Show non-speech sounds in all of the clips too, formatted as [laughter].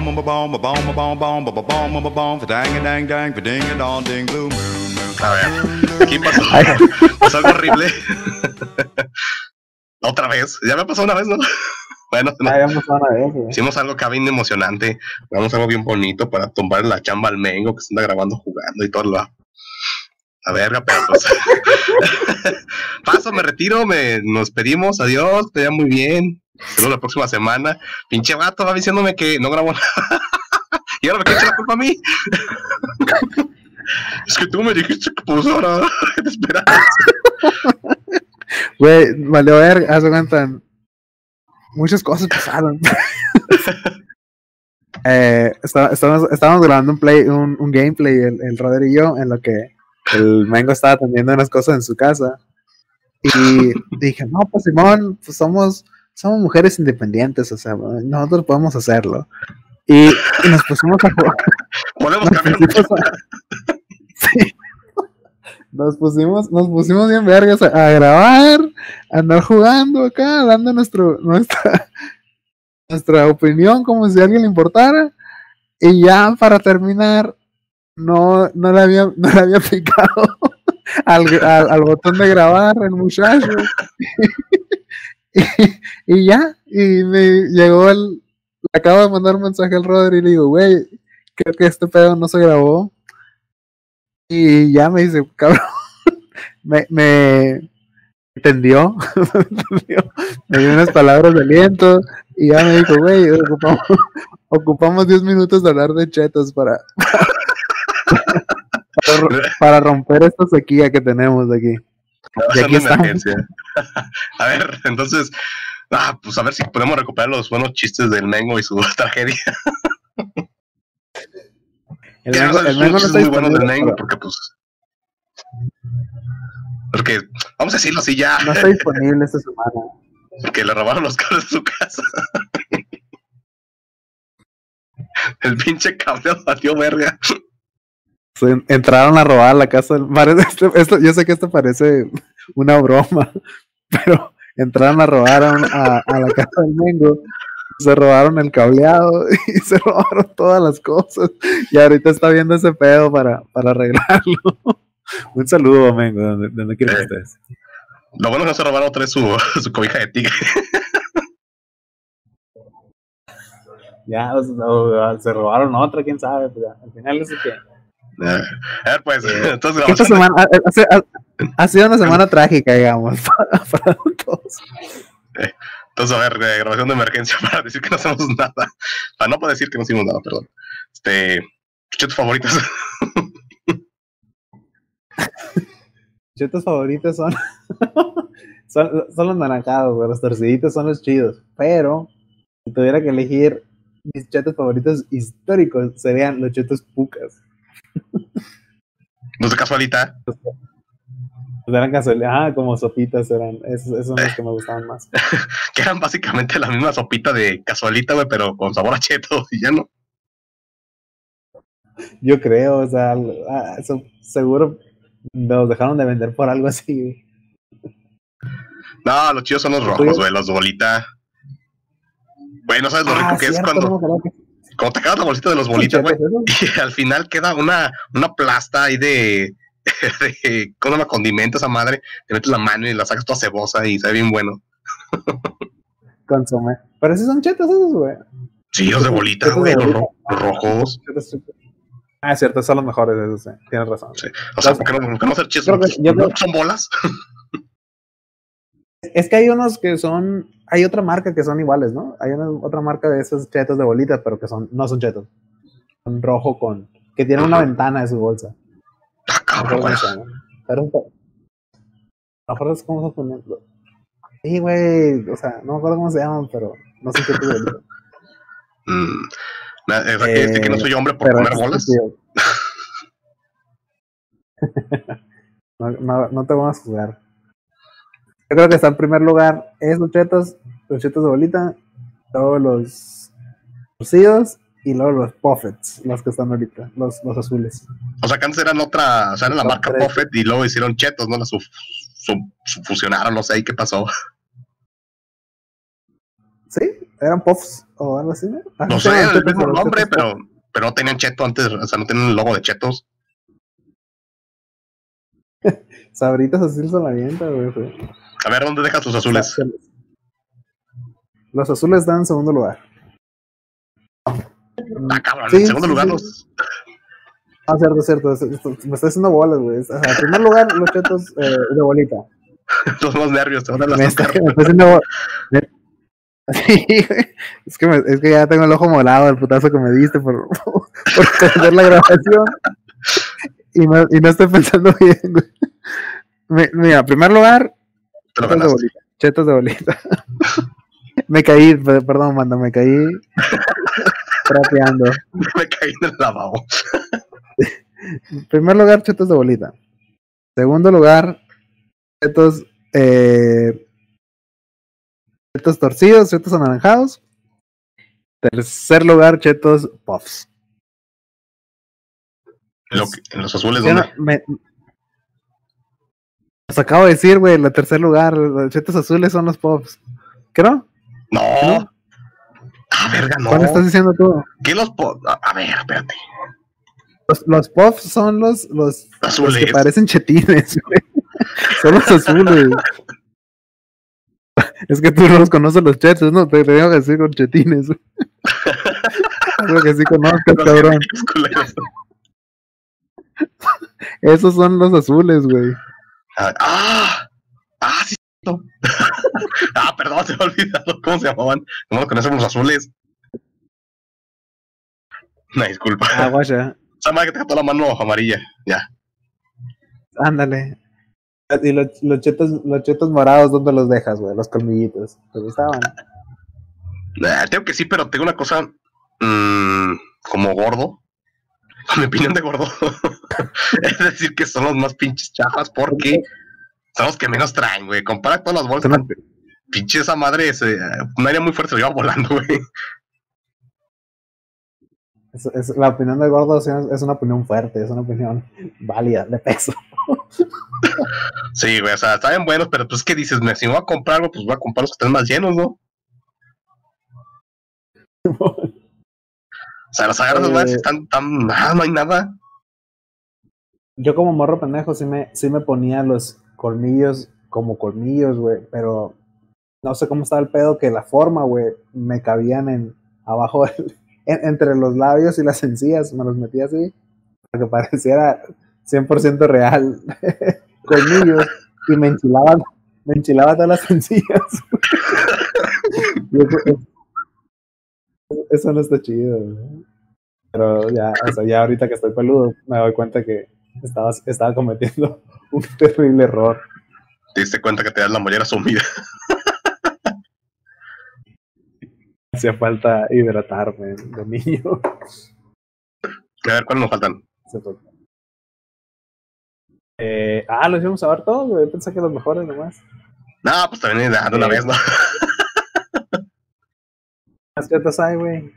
bomb, bomb, bomb, bomb, bomb, bomb, a bomb, a dang, dang, dang, ding, dong, ding, blue moon. A ver, aquí pasó, pasó algo horrible. Otra vez, ya me pasó una vez, ¿no? Bueno, no. Hicimos algo acá bien emocionante. Vamos algo bien bonito para tumbar la chamba al Mengo que se anda grabando jugando y todo lo. A verga, pero pues. [laughs] Paso, me retiro, me, nos pedimos, adiós, te vaya muy bien. Nos vemos la próxima semana. Pinche vato va diciéndome que no grabó nada. [laughs] y ahora me echar la culpa a mí. [laughs] es que tú me dijiste que pues ahora te esperabas. Güey, vale, a ver, haz cuenta. Muchas cosas pasaron. eh, está- estábamos, estábamos grabando un, play, un, un gameplay, el, el Roder y yo, en lo que el Mengo estaba atendiendo unas cosas en su casa. Y dije, no, pues Simón, pues somos, somos mujeres independientes, o sea, nosotros podemos hacerlo. Y, y nos pusimos a jugar. Podemos Nos cambiar. pusimos a- [laughs] Sí. Nos pusimos, nos pusimos bien vergas a, a grabar, a andar jugando acá, dando nuestro, nuestra, nuestra opinión como si a alguien le importara. Y ya para terminar, no, no le había, no le había picado [laughs] al, al, botón de grabar el muchacho. [laughs] y, ya, y me llegó el, le acabo de mandar un mensaje al Roder y le digo, güey, creo que este pedo no se grabó. Y ya me dice, cabrón, [laughs] me, me entendió, me dio unas palabras de aliento y ya me dijo, güey, ocupamos, ocupamos 10 minutos de hablar de chetos para, para, [laughs] ro- para romper esta sequía que tenemos de aquí. Ser aquí una emergencia. [laughs] a ver, entonces, ah, pues a ver si podemos recuperar los buenos chistes del Mengo y su [laughs] tragedia. El Mengo, el Mengo no muy buenos del Mengo, porque pues. Porque, vamos a decirlo así ya, no está disponible esta semana. que le robaron los cables de su casa. El pinche cableado salió verga. Se entraron a robar la casa del [laughs] parece- esto- esto- yo sé que esto parece una broma, [laughs] pero entraron a robar a, a- a la casa del Mengo, se robaron el cableado [laughs] y se robaron todas las cosas. Y ahorita está viendo ese pedo para, para arreglarlo. Un saludo, Mengo, donde, donde quiera que Eh. estés. Lo bueno es que se robaron otra vez su, su cobija de tigre. Ya, o sea, o- se robaron otra, quién sabe. pues ya, al final es que. A ver, pues, [laughs] entonces Esta grabamos. semana ha, ha- ha- ha sido una semana trágica, digamos, [laughs] para, para todos. Entonces, a ver, eh, grabación de emergencia [laughs] para decir que no hacemos nada. Para no poder decir que no hicimos nada, perdón. Este, chetos favoritos. chetos favoritos son, son, son los naranjados, güey. Los torciditos son los chidos. Pero, si tuviera que elegir mis chetos favoritos históricos, serían los chetos pucas. No de casualita. Pues eran casualidad, ah, como sopitas eran. Esos, esos son los que me gustaban más. [laughs] Que eran básicamente la misma sopita de casualita, güey, pero con sabor a cheto. Y ya no. Yo creo, o sea, ah, eso seguro nos dejaron de vender por algo así. No, los chidos son los rojos, güey, los bolita. Güey, no sabes lo rico Ah, que es cuando, no cuando te acabas la bolsita de los son bolitas, güey. chetos. [laughs] Y al final queda una, una plasta ahí de, [laughs] de ¿cómo se llama? condimento esa madre. Te metes la mano y la sacas toda cebosa y sabe bien bueno. [laughs] Consomé. Pero sí son chetos esos, güey. Sí, los de bolita, Chetos güey, los, bolita. ro- los rojos. Chetos, chetos. Ah, es cierto, son los mejores esos, sí. Tienes razón. O sea, ¿por qué no, no hacer yo creo- ¿Son bolas? Es que hay unos que son. Hay otra marca que son iguales, ¿no? Hay una, otra marca de esos chetos de bolita, pero que son no son chetos. Son rojo con. que tienen una ventana de su bolsa. Ah, No cabrón. Pero. Sí, güey. O sea, no me acuerdo cómo se llaman, pero no son chetos de bolita. Mm, sea, ¿quiere decir que no soy hombre por Pero comer es bolas? [laughs] no, no, no te vamos a juzgar. Yo creo que está en primer lugar esos chetos, los chetos de bolita, luego los torcidos y luego los puffets, los que están ahorita, los, los azules. O sea, que antes eran otra, o sea, era la marca tres. Buffett y luego hicieron chetos, ¿no? La su, su- su- fusionaron, no sé, ¿y qué pasó? Sí, eran puffs o algo así. ¿no? Sé llaman el mismo nombre, chetos pero, pero no tenían cheto antes, o sea, no tienen el logo de chetos. [laughs] Sabritas así son la vienta, güey. güey. A ver, ¿dónde dejas tus azules? Los azules en segundo lugar. Ah, cabrón, Sí, en segundo sí, lugar sí. los. Ah, cierto, cierto. Me está haciendo bolas, güey. O sea, en primer lugar, los chetos eh, de bolita. [laughs] los más nervios, te van a Me las está, me está haciendo me- [laughs] Sí, güey. Es que, me- es que ya tengo el ojo molado del putazo que me diste por, [laughs] por perder la grabación. Y no, y no estoy pensando bien, güey. Mi- Mira, en primer lugar, chetos de bolita. Chetos de bolita. Me caí, pe- perdón, manda, me caí [laughs] trapeando. Me caí en el lavabo. En [laughs] primer lugar, chetos de bolita. Segundo lugar, chetos, eh, chetos torcidos, chetos anaranjados. Tercer lugar, chetos puffs. En, lo que- en los azules, ¿dónde? no- me- Los acabo de decir, güey, el tercer lugar, los chetos azules son los puffs. ¿Qué no? No. Ah, verga, no. ¿Cuál estás diciendo tú? ¿Qué los po- A ver, espérate. Los, los puffs son los, los, los Azules. que parecen chetines, güey. [laughs] Son los azules. Es que tú no los conoces los chetos, ¿no? Te tengo que decir con chetines. Creo [laughs] que sí conozcas, cabrón. [laughs] Esos son los azules, güey. Ah, ah. Perdón, se me ha olvidado [laughs] cómo se llamaban. No lo conocemos los azules. Una disculpa. Ah, guacha. Esa madre que te toda la mano amarilla. Ya. Ándale. Y los, los chetos, los chetos morados, ¿dónde los dejas, güey? Los colmillitos. ¿Te gustaban? Eh, tengo que sí, pero tengo una cosa mm, como gordo. Con [laughs] mi opinión de gordo. [laughs] es decir, que son los más pinches chafas porque son los que menos traen, güey. Compara todas las bolsas. Son los- Pinche esa madre, ese, un área muy fuerte se lo lleva volando, [laughs] güey. Es, es- la opinión de gordo es, una opinión fuerte, es una opinión válida, de peso. Sí, güey, o sea, están buenos, pero pues, ¿qué dices? Si me voy a comprar algo, pues voy a comprar los que estén más llenos, ¿no? O sea, los agarras, Eh. están tan. Ah, no hay nada. Yo como morro pendejo sí me, sí me ponía los colmillos como colmillos, güey, pero no sé cómo estaba el pedo que la forma, güey, me cabían en abajo, [laughs] entre los labios y las encías, me los metía así, para que pareciera 100% real [laughs] colmillos y me enchilaban, me enchilaba todas las [laughs] encías. Eso, no está chido, güey. Pero ya, o sea, ya ahorita que estoy peludo, me doy cuenta que estaba, estaba cometiendo un terrible error. Te diste cuenta que te das la mollera sumida. Hacía falta hidratarme de niño. A ver, ¿cuáles nos faltan? Se. Eh, ah, los íbamos a ver todos, güey. Pensé que los mejores nomás. No, pues también de de una Eh. vez, ¿no? [laughs] Más chetas hay, güey.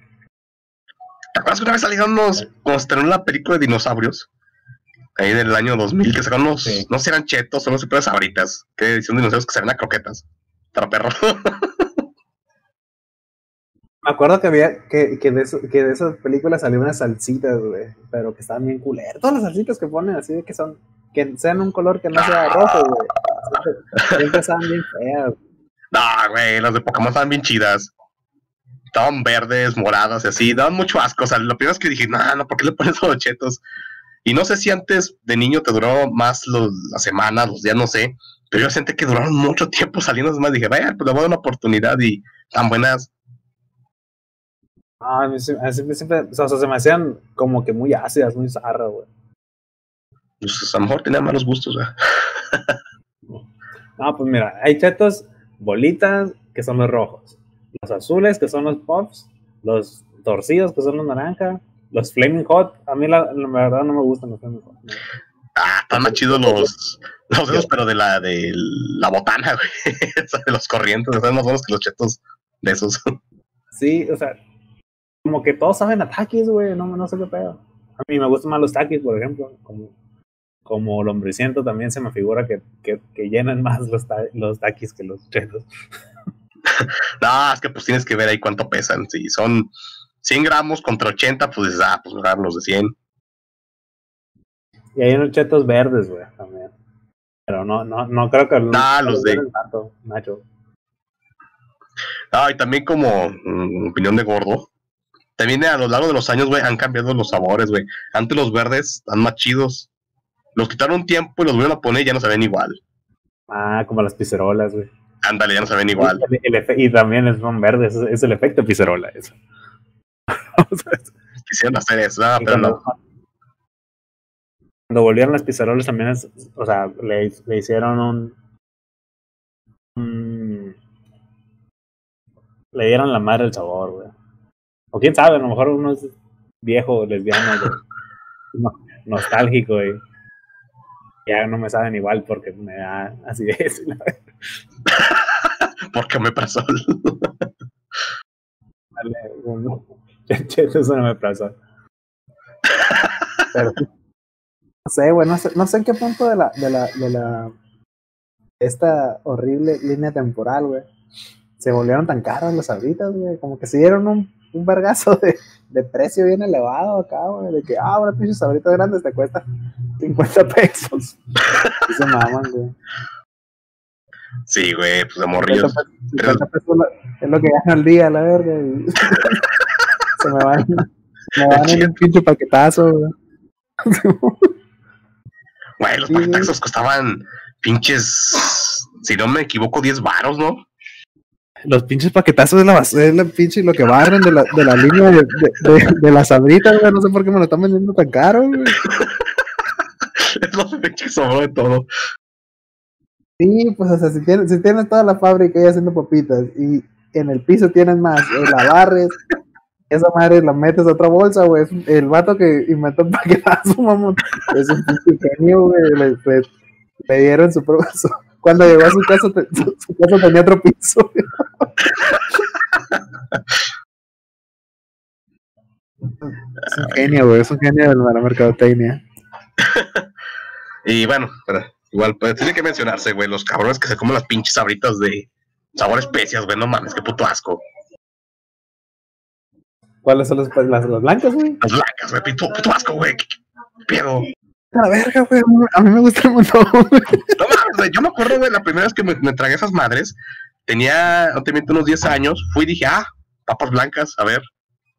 ¿Te acuerdas que una vez salieron unos, cuando se la película de dinosaurios? Ahí del año 2000, que sacaron unos, Sí. no sé si eran chetos, son los super sabritas, que dinosaurios que se ven a croquetas. Para perro. [laughs] Me acuerdo que había que, que, de eso- que de esas películas salió unas salsitas, güey. Pero que estaban bien culeras. Todas las salsitas que ponen así de que son. Que sean un color que no sea rojo, güey. Siempre, estaban bien feas. no, güey, las de Pokémon estaban bien chidas. Estaban verdes, moradas y así, daban mucho asco. O sea, lo primero es que dije, no, no, ¿por qué le pones [laughs] los chetos? Y no sé si antes de niño te duró más los, las semanas, los días, no sé. Pero yo sentí que duraron mucho tiempo saliendo. Es más, dije, vaya, pues le voy a dar una oportunidad y tan buenas. Ah, a mí, siempre, siempre- o sea, se me hacían como que muy ácidas, muy zarras, güey. Pues a lo mejor tenían malos gustos, güey. No, pues mira, hay chetos, bolitas, que son los rojos. Los azules, que son los puffs. Los torcidos, que son los naranja. Los flaming hot, a mí la, la verdad no me gustan los flaming hot. no. Ah, están más chidos los, los dedos, pero de la de la botana, güey. [laughs] De los corrientes, están más buenos que los chetos de esos. Sí, o sea, como que todos saben a taquis, güey, no, no sé qué pedo. A mí me gustan más los taquis, por ejemplo, como, como lombriciento también se me figura que, que, que llenan más los, ta- los taquis que los chetos. [laughs] no, es que pues tienes que ver ahí cuánto pesan. Si son 100 gramos contra 80, pues dices, ah, pues los de 100. Y hay unos chetos verdes, güey, también. Pero no, no, no creo que... Ah, los de- Tanto, Nacho. Ah, y también como mm, opinión de gordo. También a lo largo de los años, güey, han cambiado los sabores, güey. Antes los verdes están más chidos. Los quitaron un tiempo y los volvieron a poner y ya no se ven igual. Ah, como las pizzerolas, güey. Ándale, ya no se ven igual. El- el y también son verdes, es, es el efecto pizzerola, eso. [laughs] Quisieron hacer eso, ah, y pero cuando, no. cuando volvieron las pizzerolas también es, o sea, le, le hicieron un, un- le dieron la madre el sabor, güey. O quién sabe, a lo mejor uno es viejo, lesbiano. No- nostálgico y ya no me saben igual porque me da y la verdad. [laughs] Porque me pasó. Dale, [laughs] eso no me pasó. Pero no sé, güey, no sé, no sé en qué punto de la, de la, de la esta horrible línea temporal, güey, se volvieron tan caras las sabritas, güey, como que se dieron un, un vergazo de, de precio bien elevado acá, güey, de que, ah, una pinche sabrita grande te cuesta 50 pesos. Y [laughs] se maman, güey. Sí, güey, pues de 50 morrillos. pesos, 50 pesos es lo- es lo que gano al día, la verga. y [laughs] se me van, me van en un pinche paquetazo, güey. Güey, los Sí, paquetazos costaban pinches, si no me equivoco, 10 varos, ¿no? Los pinches paquetazos de la basura, es la pinche lo que barren de la, de la línea de, de, de- de las sabritas, güey. No sé por qué me lo están vendiendo tan caro, güey. Es lo que sobró de todo. Sí, pues, o sea, si tienes, si tienes toda la fábrica ahí haciendo papitas y en el piso tienes más, eh, la barres, esa madre la metes a otra bolsa, güey. El vato que inventó el paquetazo, [laughs] mamón, es un pinche genio, güey. Le, le- le dieron su, [laughs] su- Cuando llegó a su casa, te- su, su casa tenía otro piso, güey. Es un genio, güey. Es un genio de la mercadotecnia. [laughs] Y bueno, pero igual, pues tiene que mencionarse, güey, los cabrones que se comen las pinches sabritas de sabor especias, güey, no mames, qué puto asco. ¿Cuáles son las, las, las blancas, güey? Las blancas, güey, puto, puto asco, güey. ¿Qué, qué pedo? La verga, güey. A mí me gusta un montón, güey. No mames, güey, yo me acuerdo, güey, la primera vez que me, me tragué esas madres, tenía, no te miento, unos 10 años, fui y dije, ah, papas blancas, a ver,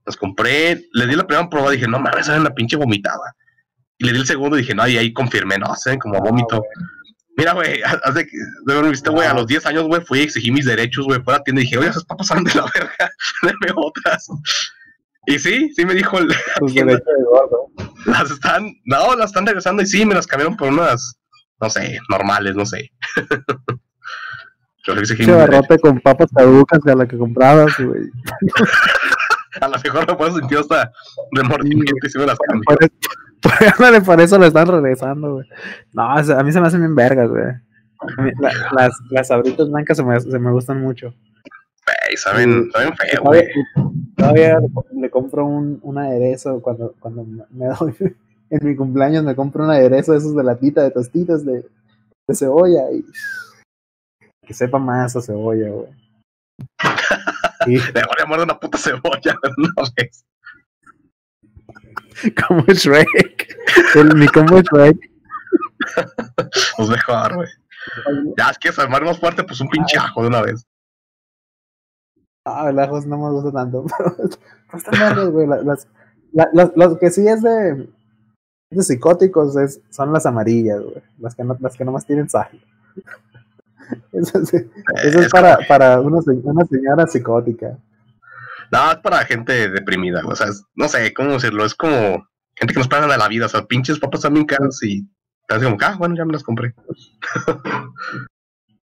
las compré, le di la primera prueba, dije, no mames, saben la pinche vomitada. Y le di el segundo y dije, no, y ahí confirmé, no, saben como vómito. Mira, güey, [laughs] haz de que, viste, güey, a los 10 años, güey, fui y exigí mis derechos, güey, fue a la tienda y dije, oye, esas papas salen de la verga, [laughs] deme otras. Y sí, sí me dijo, el- [laughs] las están, no, las están regresando y sí, me las cambiaron por unas, no sé, normales, no sé. Yo le exigí Pinche barrote con papas caducas a la que comprabas, güey. [laughs] A lo mejor me puedo sentir hasta remordimiento y sí me las cambié. Por, eso- [laughs] por, eso lo están regresando, güey. No, o sea, a mí se me hacen bien vergas, güey. La- las, las sabritas blancas se me, se me gustan mucho. Güey, saben, saben feo, todavía, güey. todavía le, compro un, un aderezo cuando, cuando me me doy [laughs] en mi cumpleaños me compro un aderezo de esos de latita de tostitas de, de cebolla y que sepa más a cebolla, güey. Y Le [laughs] voy a morder una puta cebolla, [laughs] no ves. como Shrek, el, mi combo Shrek. Pues mejor, güey. Ya es que armar más fuerte, pues un pinche ajo de una vez. Ah, el ajo no me gusta tanto, [laughs] pero, pero están verdes, güey. la- Las, la- las, las que sí es de, de psicóticos es, son las amarillas, güey. Las que, no, las que nomás tienen sal. [laughs] Eso, es, es para, para una, una señora psicótica. No, es para gente deprimida. O sea, es- no sé cómo decirlo. Es como gente que nos pagan a la vida. O sea, pinches papas también caras y te haces como, ah, bueno, ya me las compré. [laughs]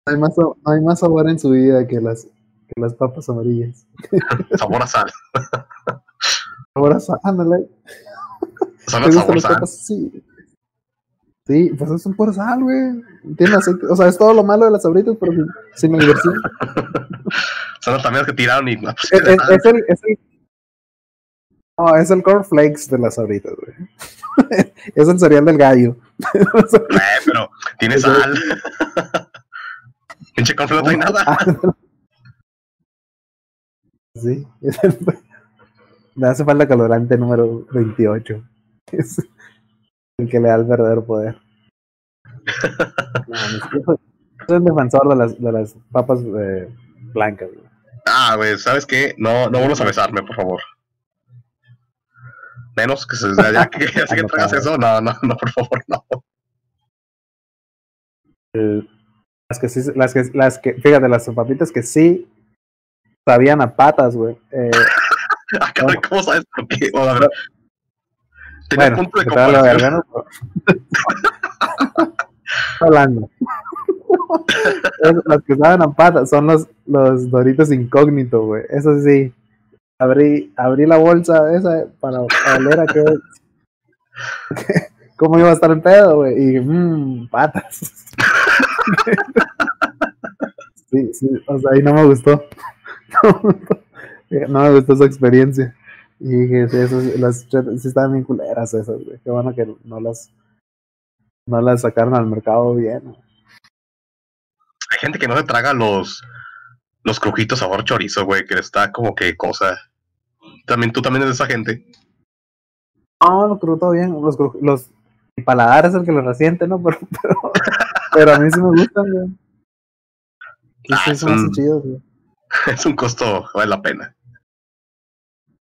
Hay más, hay más sabor en su vida que las, que las papas amarillas. [laughs] Sabor a sal. Ahora, sa- ándale. Son ¿Te el gustan sabor las sal. Sí. Sí, pues es un puro sal, güey. Tiene aceite. O sea, es todo lo malo de las sabritas, pero sin, sin la diversión. [laughs] Son las también que tiraron y no, pues, es, es- es el, es el- No, es el cornflakes de las sabritas, güey. [laughs] es el cereal del gallo. eh, pero tiene sal. Pinche confle no trae nada. Sí, es el- me [laughs] hace falta colorante número 28. Es el que le da el verdadero poder. [laughs] No, soy, un defensor de las, de las papas eh, blancas. güey. Ah, güey, ¿sabes qué? No, no vuelvas a besarme, por favor. Menos que se ya que, [laughs] ya que traigas eso. No, no, no, por favor, no. Eh, las que sí, las que, las que, fíjate, las papitas que sí sabían a patas, güey. Eh, [laughs] Ah, ¿cómo sabes por qué? Bueno, a ver. Tenía bueno, punto de comparación. [laughs] hablando. Las que saben a patas son los, los doritos incógnito, güey. Eso sí. Abrí, abrí la bolsa esa para oler a qué. [laughs] ¿Cómo iba a estar el pedo, güey? Y, mmm, patas. [laughs] sí, sí, o sea, ahí no me gustó. No me gustó esa experiencia. Y dije, sí, esas, las sí estaban bien culeras esas, güey. Qué bueno que no las, no las sacaron al mercado bien. güey. Hay gente que no se traga los, los crujitos sabor chorizo, güey, que está como que cosa. También tú también eres de esa gente. No, lo creo todo bien. Los, los, mi paladar es el que lo resiente, ¿no? [laughs] Pero, pero, pero a mí sí me gustan, güey. Ah, sí, es un- chidos, güey. [laughs] Es un costo, vale la pena.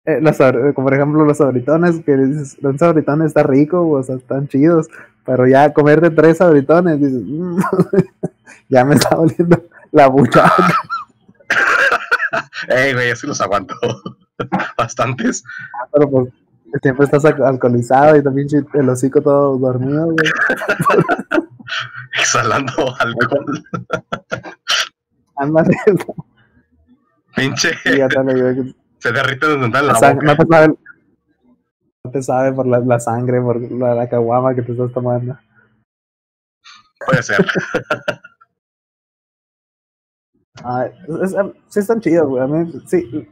Eh, los sabr- como por ejemplo los sabritones, que dices, un sabritón está rico, o sea, están chidos, pero ya comerte tres sabritones, dices, "Mm", [laughs] ya me está oliendo la buchaca. [laughs] Ey, güey, así los aguanto. [laughs] Bastantes. pero pues siempre estás al- alcoholizado y también el hocico todo dormido, güey. Exhalando alcohol. Ándale, Pinche. y ya te lo digo, Se derrite donde está la la boca. no te sabe, no te sabe por la, la sangre, por la, la caguama que te estás tomando. Puede ser. [laughs] Ay, es- es- sí están chidos, güey. A mí, sí,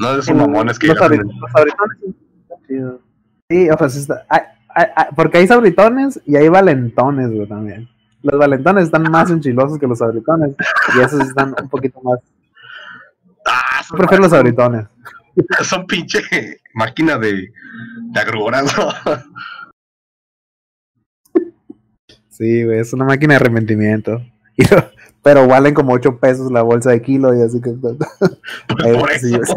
No es un mamón, es que los, los sabritones sí están chidos. Sí, o sea, sí está, porque hay sabritones y hay valentones, güey, también. Los valentones están más enchilosos que los sabritones y esos están un poquito más. Yo prefiero los sabritones. [laughs] son pinche máquina de, de agruras, ¿no? Sí, güey, es una máquina de arrepentimiento. Lo- pero valen como 8 pesos la bolsa de kilo y así que... Pues por Eh, eso. sí.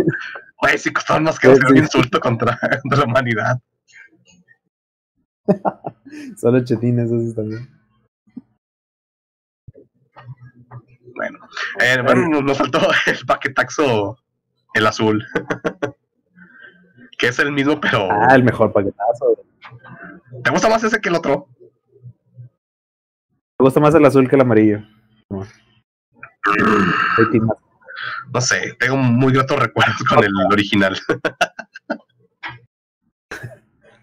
Güey, costaron más que Sí, un insulto contra, contra la humanidad. [laughs] Son los chetines esos también. Bueno, eh, bueno, nos- nos faltó el paquetaxo, el azul. [laughs] que es el mismo, pero. Ah, el mejor paquetazo. ¿Te gusta más ese que el otro? Me gusta más el azul que el amarillo. No. Sé, tengo muy gratos recuerdos con el original. [laughs]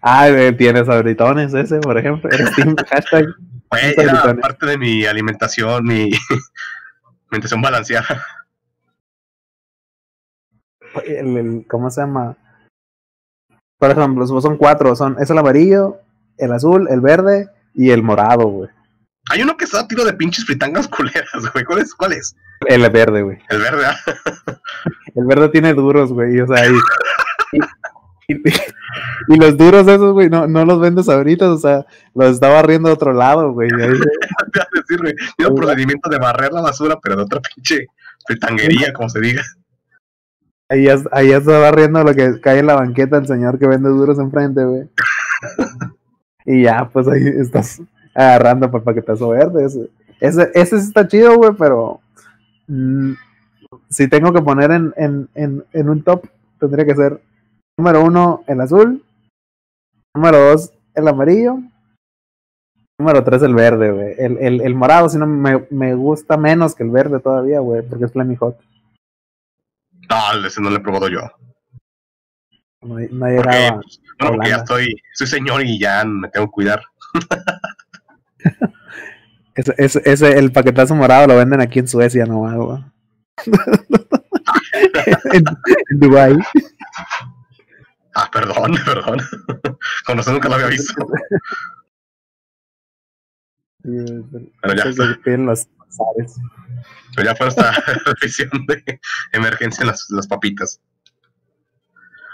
Ah, güey, tienes sabritones ese, por ejemplo. Eres team [laughs] hashtag. Está era parte de mi alimentación, mi alimentación balanceada. El, el- ¿Cómo se llama? Por ejemplo, son cuatro. Son, es el amarillo, el azul, el verde y el morado, güey. Hay uno que está a tiro de pinches fritangas culeras, güey. ¿Cuál es? ¿Cuál es? El verde, güey. El verde, ¿ah? [laughs] El verde tiene duros, güey. O sea, y, y, y- y los duros esos, güey, no, no los vendes ahorita. O sea, los está barriendo de otro lado, güey. ahí- decir, [laughs] güey. Tiene un procedimiento de barrer la basura, pero de otra pinche fritanguería, como se diga. Ahí ya, ahí ya está barriendo lo que cae en la banqueta el señor que vende duros enfrente, güey. y ya, pues ahí estás agarrando el paquetazo verde. Ese, ese, ese está chido, güey, pero mm, si tengo que poner en, en, en, en un top, tendría que ser número uno, el azul. Número dos, el amarillo. Número tres, el verde, güey. El, el, el morado, si no, me, me gusta menos que el verde todavía, güey, porque es Flammy Hot. Ese no lo he probado yo. No, no Porque, he llegado a- pues, bueno, porque ya estoy, soy señor y ya me tengo que cuidar. [laughs] Ese, ese, ese- el paquetazo morado lo venden aquí en Suecia nomás, güey. [laughs] en, en Dubai. Ah, perdón, [laughs] perdón. Con razón nunca lo había visto. Pero ya piden los bazares. Pero ya fue esta [laughs] revisión de emergencia en las, las papitas.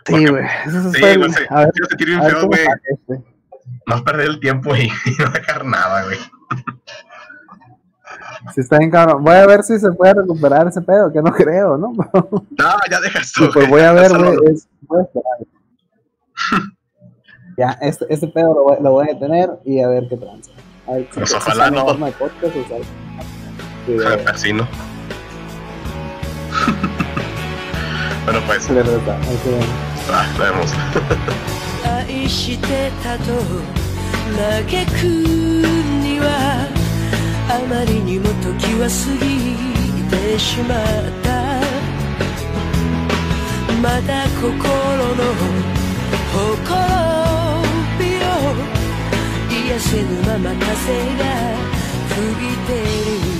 Sí, güey. Eso Sí, fue el- no sé. a ver, Quiero sentir bien feo, güey. este. No perder el tiempo y, [laughs] y no dejar nada, güey. Si está bien cabrón. Voy a ver si se puede recuperar ese pedo, que no creo, ¿no? [laughs] No, ya deja esto. Sí, pues voy a ver, güey. Voy a esperar. Ya, este, este pedo lo voy, lo voy a detener y a ver qué tranza. A ver Pues si ojalá en no. podcast o Así no. bueno, pues. La 夫愛してたと嘆くにはあまりにも時は過ぎてしまった。まだ心のほころびを癒せぬまま風が吹いてる。